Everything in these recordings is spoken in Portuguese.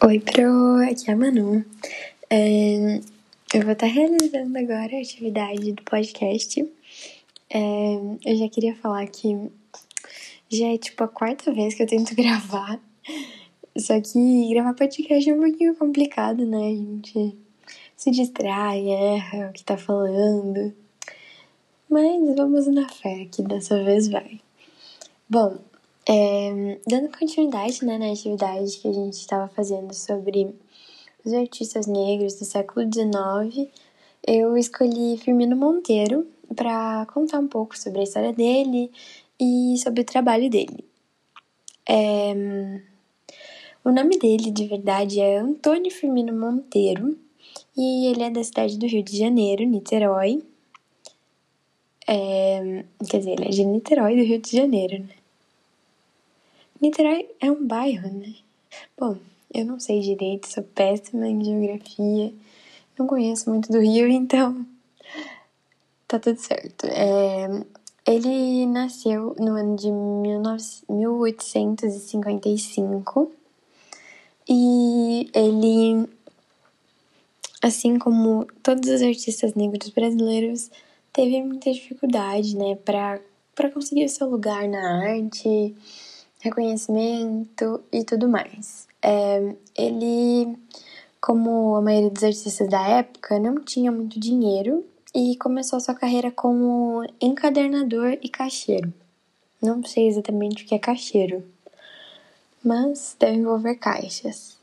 Oi, Pro, aqui é a Manu. É, eu vou estar realizando agora a atividade do podcast. É, eu já queria falar que já é tipo a quarta vez que eu tento gravar. Só que gravar podcast é um pouquinho complicado, né? A gente se distrai, erra o que tá falando. Mas vamos na fé que dessa vez vai. Bom, é, dando continuidade né, na atividade que a gente estava fazendo sobre os artistas negros do século XIX, eu escolhi Firmino Monteiro para contar um pouco sobre a história dele e sobre o trabalho dele. É, o nome dele de verdade é Antônio Firmino Monteiro e ele é da cidade do Rio de Janeiro, Niterói. É, quer dizer, ele é de Niterói, do Rio de Janeiro, né? Niterói é um bairro, né? Bom, eu não sei direito, sou péssima em geografia, não conheço muito do Rio, então tá tudo certo. É, ele nasceu no ano de 19, 1855 e ele, assim como todos os artistas negros brasileiros, teve muita dificuldade, né, para conseguir o seu lugar na arte reconhecimento e tudo mais. É, ele, como a maioria dos artistas da época, não tinha muito dinheiro e começou sua carreira como encadernador e caixeiro. Não sei exatamente o que é caixeiro, mas deve envolver caixas.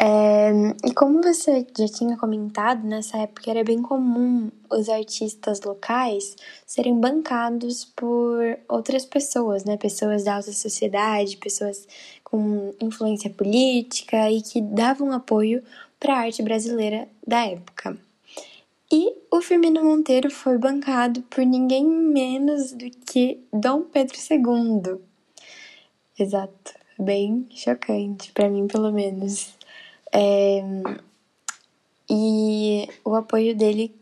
É, e como você já tinha comentado, nessa época era bem comum os artistas locais serem bancados por outras pessoas, né? Pessoas da alta sociedade, pessoas com influência política e que davam apoio para a arte brasileira da época. E o Firmino Monteiro foi bancado por ninguém menos do que Dom Pedro II. Exato, bem chocante para mim, pelo menos. É, e o apoio dele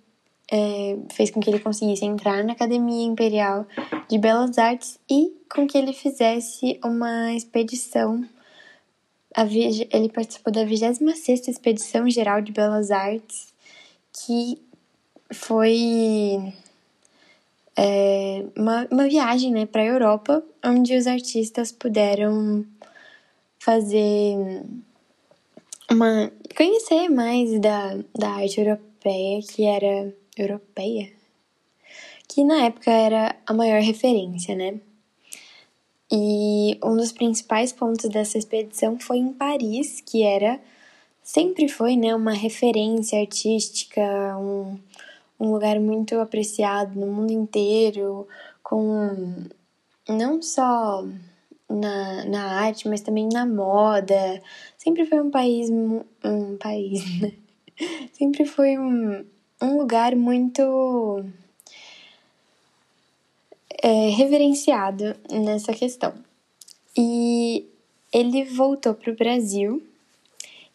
é, fez com que ele conseguisse entrar na Academia Imperial de Belas Artes e com que ele fizesse uma expedição. ele participou da 26 Expedição Geral de Belas Artes, que foi é, uma, uma viagem né, para a Europa, onde os artistas puderam fazer uma conhecer mais da, da arte europeia, que era europeia, que na época era a maior referência, né? E um dos principais pontos dessa expedição foi em Paris, que era sempre foi, né, uma referência artística, um, um lugar muito apreciado no mundo inteiro, com não só na, na arte, mas também na moda. Sempre foi um país. Um país, né? Sempre foi um, um lugar muito. É, reverenciado nessa questão. E ele voltou para o Brasil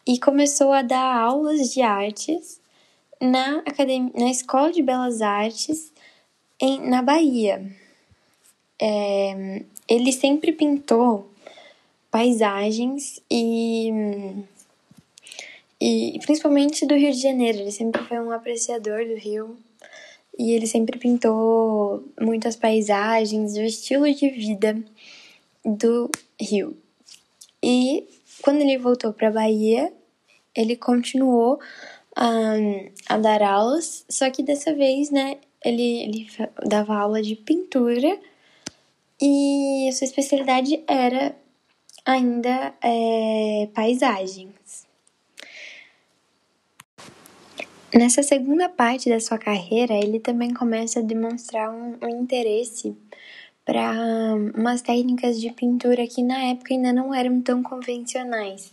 e começou a dar aulas de artes na, academia, na Escola de Belas Artes em, na Bahia. É, ele sempre pintou paisagens e, e principalmente do Rio de Janeiro. Ele sempre foi um apreciador do Rio e ele sempre pintou muitas paisagens, o estilo de vida do Rio. E quando ele voltou para Bahia, ele continuou um, a dar aulas, só que dessa vez, né, ele, ele dava aula de pintura e sua especialidade era ainda é, paisagens. Nessa segunda parte da sua carreira, ele também começa a demonstrar um, um interesse para umas técnicas de pintura que na época ainda não eram tão convencionais.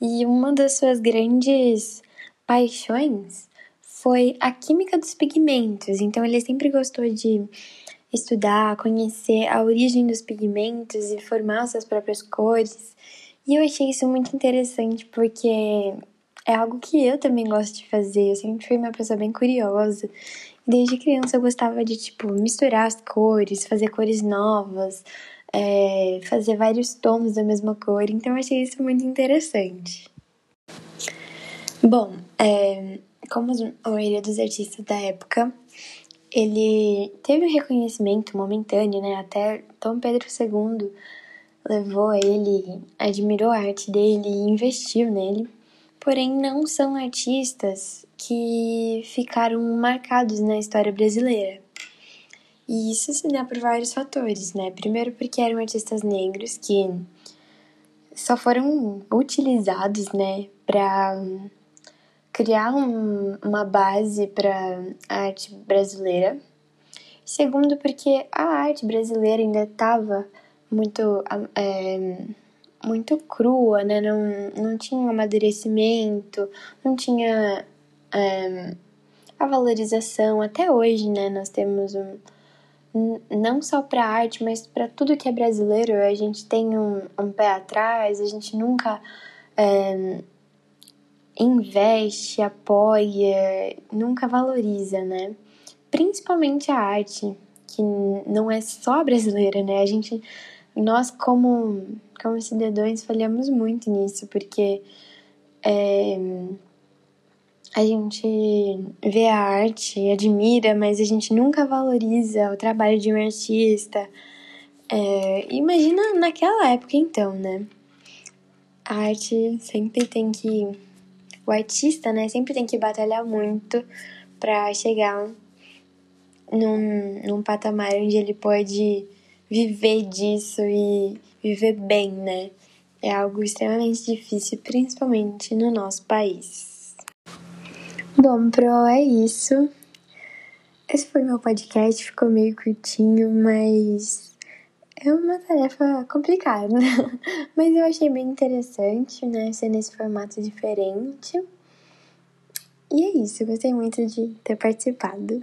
E uma das suas grandes paixões foi a química dos pigmentos. Então ele sempre gostou de estudar, conhecer a origem dos pigmentos e formar suas próprias cores. E eu achei isso muito interessante porque é algo que eu também gosto de fazer. Eu sempre fui uma pessoa bem curiosa. Desde criança eu gostava de, tipo, misturar as cores, fazer cores novas, é, fazer vários tons da mesma cor. Então eu achei isso muito interessante. Bom, é, como a maioria dos artistas da época, ele teve um reconhecimento momentâneo, né? Até Dom Pedro II levou a ele, admirou a arte dele e investiu nele. Porém, não são artistas que ficaram marcados na história brasileira. E isso se dá por vários fatores, né? Primeiro, porque eram artistas negros que só foram utilizados, né, para criar um, uma base para a arte brasileira. Segundo, porque a arte brasileira ainda estava muito, é, muito crua, né? Não, não tinha amadurecimento, não tinha é, a valorização. Até hoje, né? Nós temos um. Não só para arte, mas para tudo que é brasileiro, a gente tem um, um pé atrás, a gente nunca é, investe, apoia, nunca valoriza, né? Principalmente a arte, que não é só brasileira, né? A gente, nós como, como cidadãos falhamos muito nisso, porque é, a gente vê a arte, admira, mas a gente nunca valoriza o trabalho de um artista. É, imagina naquela época então, né? A arte sempre tem que o artista, né, sempre tem que batalhar muito para chegar num, num patamar onde ele pode viver disso e viver bem, né? É algo extremamente difícil, principalmente no nosso país. Bom, Pro, é isso. Esse foi meu podcast, ficou meio curtinho, mas é uma tarefa complicada, mas eu achei bem interessante, né, ser nesse formato diferente. E é isso, gostei muito de ter participado.